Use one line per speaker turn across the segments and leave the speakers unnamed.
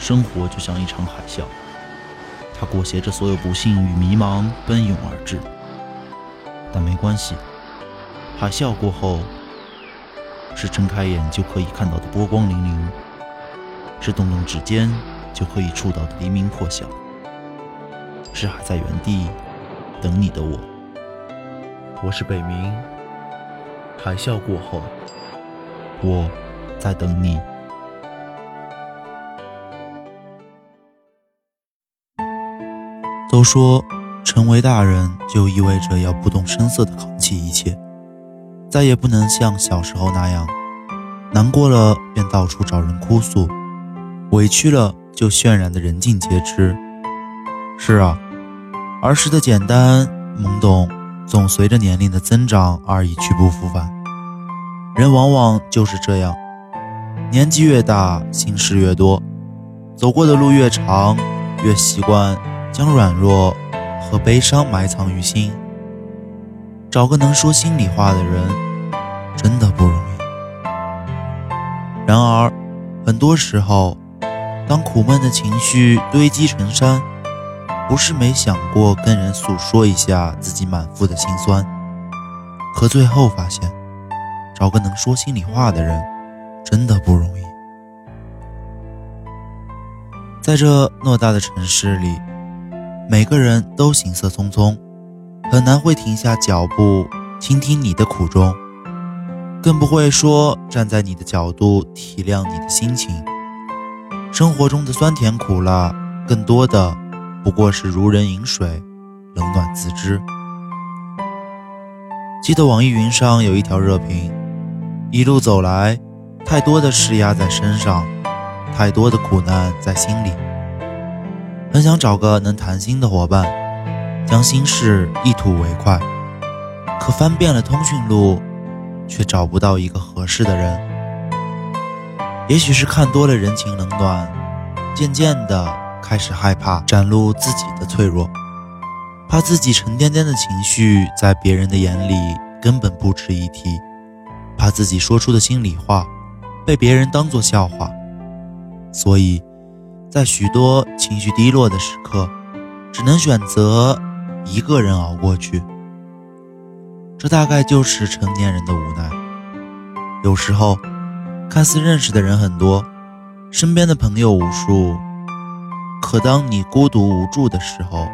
生活就像一场海啸，它裹挟着所有不幸与迷茫奔涌而至。但没关系，海啸过后，是睁开眼就可以看到的波光粼粼，是动动指尖就可以触到的黎明破晓，是还在原地等你的我。我是北冥，海啸过后，我在等你。都说成为大人就意味着要不动声色地扛起一切，再也不能像小时候那样，难过了便到处找人哭诉，委屈了就渲染的人尽皆知。是啊，儿时的简单懵懂，总随着年龄的增长而一去不复返。人往往就是这样，年纪越大，心事越多，走过的路越长，越习惯。将软弱和悲伤埋藏于心，找个能说心里话的人，真的不容易。然而，很多时候，当苦闷的情绪堆积成山，不是没想过跟人诉说一下自己满腹的心酸，可最后发现，找个能说心里话的人，真的不容易。在这偌大的城市里。每个人都行色匆匆，很难会停下脚步倾听你的苦衷，更不会说站在你的角度体谅你的心情。生活中的酸甜苦辣，更多的不过是如人饮水，冷暖自知。记得网易云上有一条热评：一路走来，太多的事压在身上，太多的苦难在心里。很想找个能谈心的伙伴，将心事一吐为快，可翻遍了通讯录，却找不到一个合适的人。也许是看多了人情冷暖，渐渐的开始害怕展露自己的脆弱，怕自己沉甸甸的情绪在别人的眼里根本不值一提，怕自己说出的心里话被别人当作笑话，所以。在许多情绪低落的时刻，只能选择一个人熬过去。这大概就是成年人的无奈。有时候，看似认识的人很多，身边的朋友无数，可当你孤独无助的时候，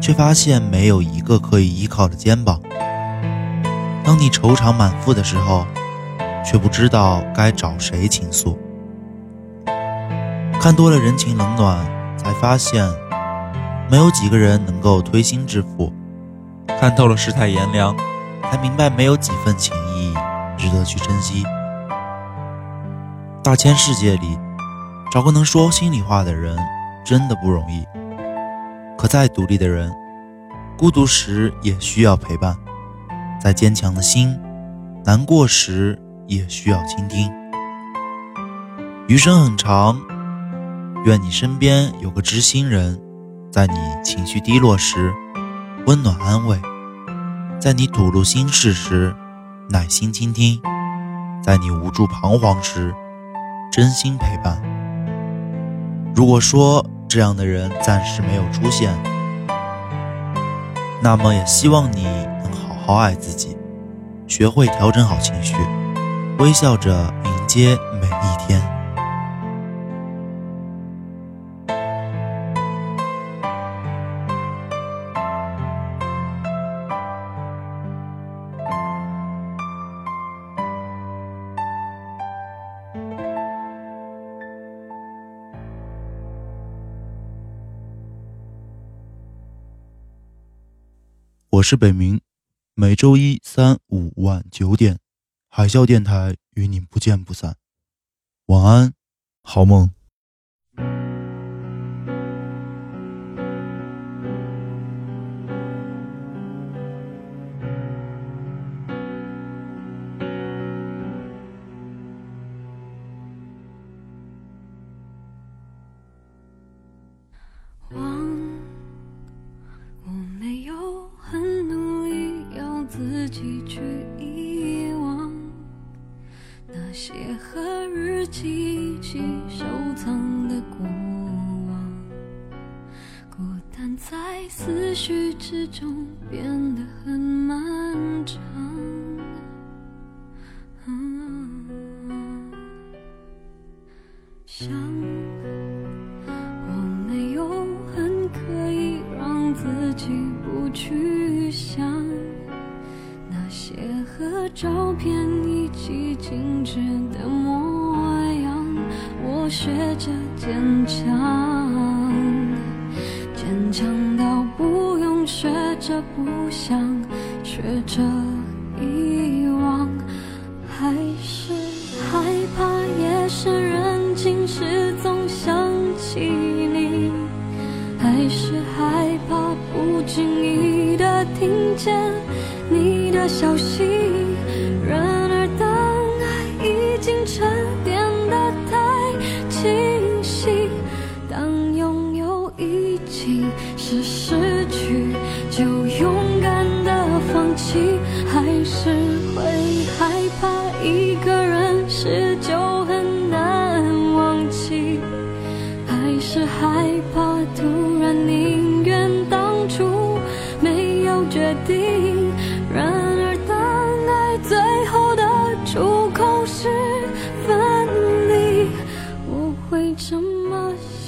却发现没有一个可以依靠的肩膀。当你愁肠满腹的时候，却不知道该找谁倾诉。看多了人情冷暖，才发现没有几个人能够推心置腹；看透了世态炎凉，才明白没有几份情谊值得去珍惜。大千世界里，找个能说心里话的人真的不容易。可再独立的人，孤独时也需要陪伴；再坚强的心，难过时也需要倾听。余生很长。愿你身边有个知心人，在你情绪低落时温暖安慰，在你吐露心事时耐心倾听，在你无助彷徨时真心陪伴。如果说这样的人暂时没有出现，那么也希望你能好好爱自己，学会调整好情绪，微笑着迎接我是北冥，每周一、三、五晚九点，海啸电台与你不见不散。晚安，好梦。
之中变得很漫长。想我没有很刻意让自己不去想那些和照片一起静止的模样，我学着坚强，坚强到学着不想，学着遗忘，还是害怕夜深人静时总想起你，还是害怕不经意的听见你的消息。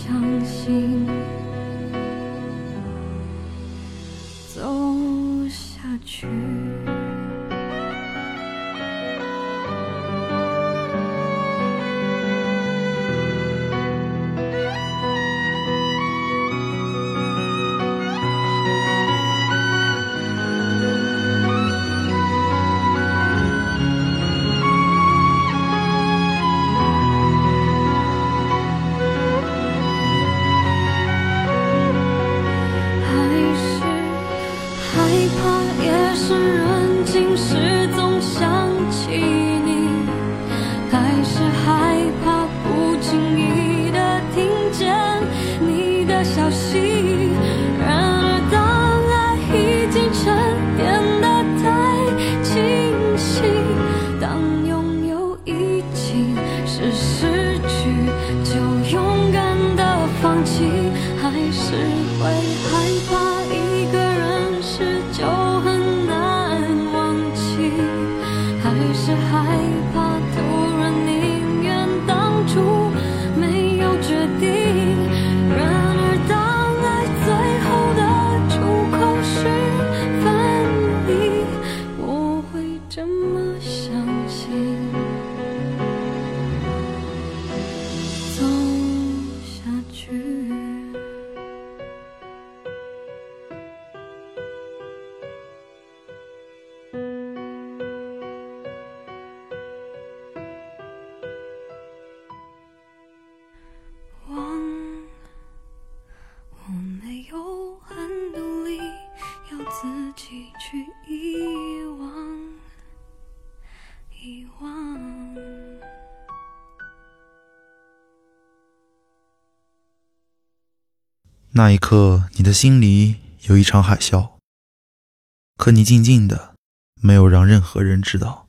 相信，走下去。是人静时
那一刻，你的心里有一场海啸，可你静静的，没有让任何人知道。